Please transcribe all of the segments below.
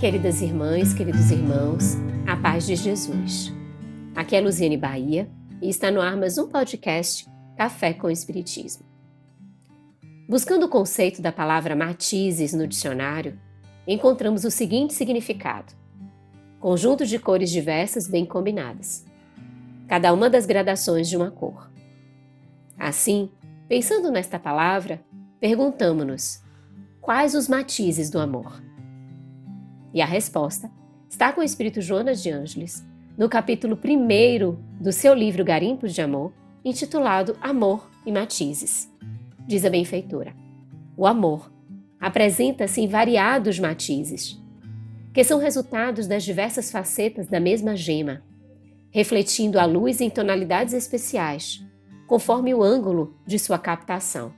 Queridas irmãs, queridos irmãos, a paz de Jesus. Aqui é Luziane Bahia e está no ar mais um podcast Café com Espiritismo. Buscando o conceito da palavra matizes no dicionário, encontramos o seguinte significado: conjunto de cores diversas bem combinadas, cada uma das gradações de uma cor. Assim, pensando nesta palavra, perguntamos-nos: quais os matizes do amor? E a resposta está com o Espírito Jonas de Ângeles, no capítulo 1 do seu livro Garimpos de Amor, intitulado Amor e Matizes. Diz a benfeitora: O amor apresenta-se em variados matizes, que são resultados das diversas facetas da mesma gema, refletindo a luz em tonalidades especiais, conforme o ângulo de sua captação.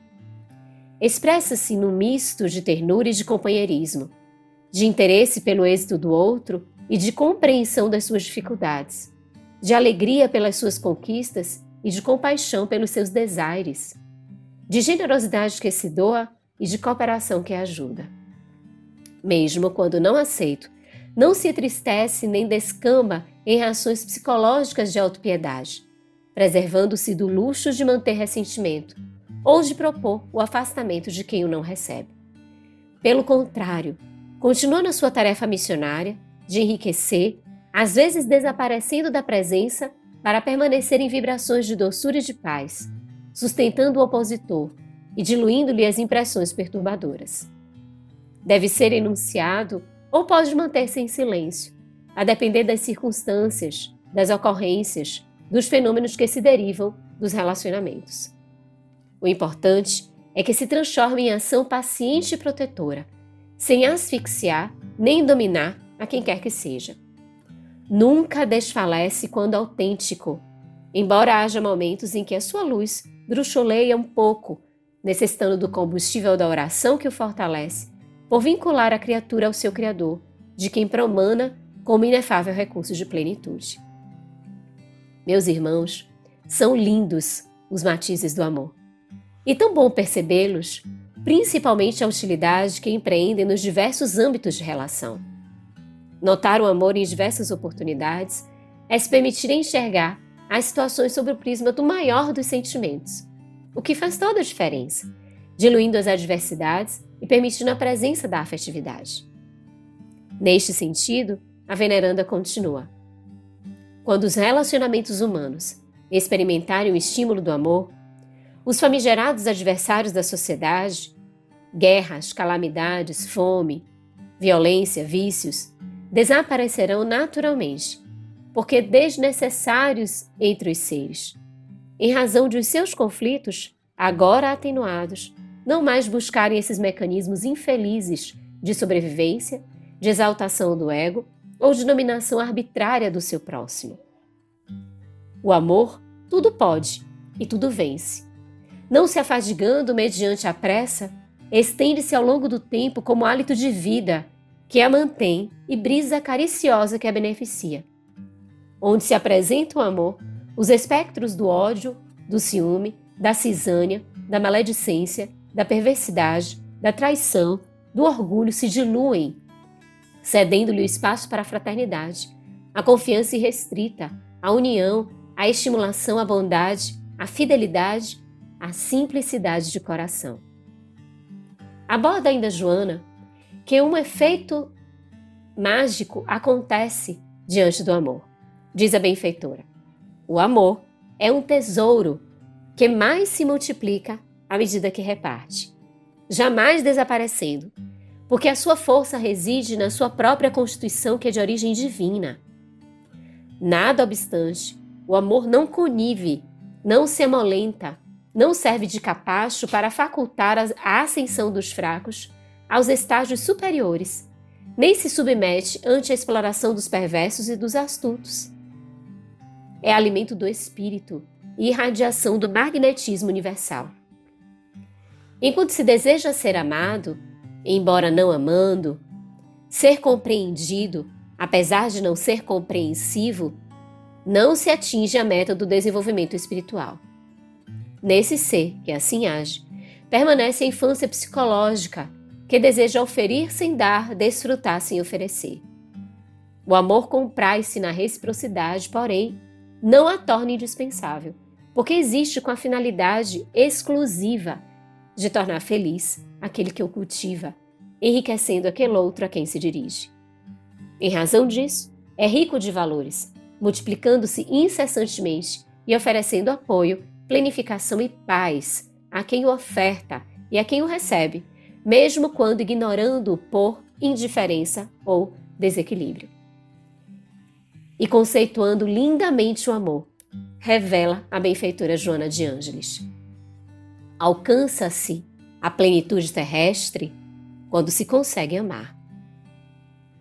Expressa-se no misto de ternura e de companheirismo, de interesse pelo êxito do outro e de compreensão das suas dificuldades, de alegria pelas suas conquistas e de compaixão pelos seus desaires, de generosidade que se doa e de cooperação que ajuda. Mesmo quando não aceito, não se entristece nem descamba em reações psicológicas de autopiedade, preservando-se do luxo de manter ressentimento ou de propor o afastamento de quem o não recebe. Pelo contrário, Continua na sua tarefa missionária de enriquecer, às vezes desaparecendo da presença para permanecer em vibrações de doçura e de paz, sustentando o opositor e diluindo-lhe as impressões perturbadoras. Deve ser enunciado ou pode manter-se em silêncio, a depender das circunstâncias, das ocorrências, dos fenômenos que se derivam dos relacionamentos. O importante é que se transforme em ação paciente e protetora sem asfixiar nem dominar a quem quer que seja. Nunca desfalece quando autêntico, embora haja momentos em que a sua luz bruxuleia um pouco, necessitando do combustível da oração que o fortalece, por vincular a criatura ao seu Criador, de quem promana como inefável recurso de plenitude. Meus irmãos, são lindos os matizes do amor. E tão bom percebê-los principalmente a utilidade que empreendem nos diversos âmbitos de relação. Notar o amor em diversas oportunidades é se permitir enxergar as situações sob o prisma do maior dos sentimentos, o que faz toda a diferença, diluindo as adversidades e permitindo a presença da afetividade. Neste sentido, a veneranda continua. Quando os relacionamentos humanos experimentarem o estímulo do amor, os famigerados adversários da sociedade, guerras, calamidades, fome, violência, vícios, desaparecerão naturalmente, porque desnecessários entre os seres. Em razão de os seus conflitos, agora atenuados, não mais buscarem esses mecanismos infelizes de sobrevivência, de exaltação do ego ou de dominação arbitrária do seu próximo. O amor tudo pode e tudo vence não se afadigando mediante a pressa, estende-se ao longo do tempo como hálito de vida que a mantém e brisa cariciosa que a beneficia. Onde se apresenta o amor, os espectros do ódio, do ciúme, da cisânia, da maledicência, da perversidade, da traição, do orgulho se diluem, cedendo-lhe o espaço para a fraternidade, a confiança irrestrita, a união, a estimulação à bondade, a fidelidade a simplicidade de coração. Aborda ainda Joana que um efeito mágico acontece diante do amor. Diz a benfeitora: o amor é um tesouro que mais se multiplica à medida que reparte, jamais desaparecendo, porque a sua força reside na sua própria constituição que é de origem divina. Nada obstante, o amor não conive, não se amolenta, não serve de capacho para facultar a ascensão dos fracos aos estágios superiores, nem se submete ante a exploração dos perversos e dos astutos. É alimento do espírito e irradiação do magnetismo universal. Enquanto se deseja ser amado, embora não amando, ser compreendido, apesar de não ser compreensivo, não se atinge a meta do desenvolvimento espiritual. Nesse ser que assim age, permanece a infância psicológica, que deseja oferir sem dar, desfrutar sem oferecer. O amor comprai-se na reciprocidade, porém, não a torna indispensável, porque existe com a finalidade exclusiva de tornar feliz aquele que o cultiva, enriquecendo aquele outro a quem se dirige. Em razão disso, é rico de valores, multiplicando-se incessantemente e oferecendo apoio, planificação e paz a quem o oferta e a quem o recebe, mesmo quando ignorando-o por indiferença ou desequilíbrio. E conceituando lindamente o amor, revela a benfeitora Joana de Ângeles. Alcança-se a plenitude terrestre quando se consegue amar.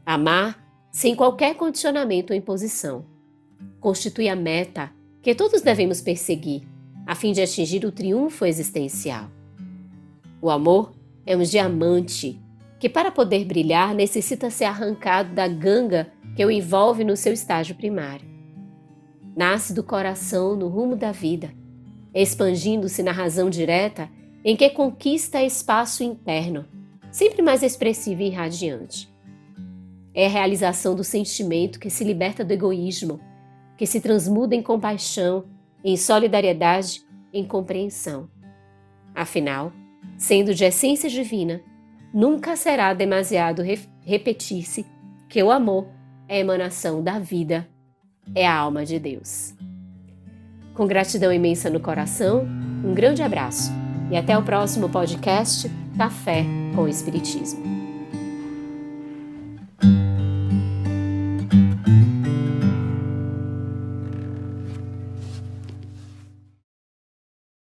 Amar sem qualquer condicionamento ou imposição constitui a meta que todos devemos perseguir a fim de atingir o triunfo existencial. O amor é um diamante que, para poder brilhar, necessita ser arrancado da ganga que o envolve no seu estágio primário. Nasce do coração no rumo da vida, expandindo-se na razão direta em que conquista espaço interno, sempre mais expressivo e radiante. É a realização do sentimento que se liberta do egoísmo, que se transmuda em compaixão, em solidariedade, em compreensão. Afinal, sendo de essência divina, nunca será demasiado re repetir-se que o amor é a emanação da vida, é a alma de Deus. Com gratidão imensa no coração, um grande abraço e até o próximo podcast Café com Espiritismo.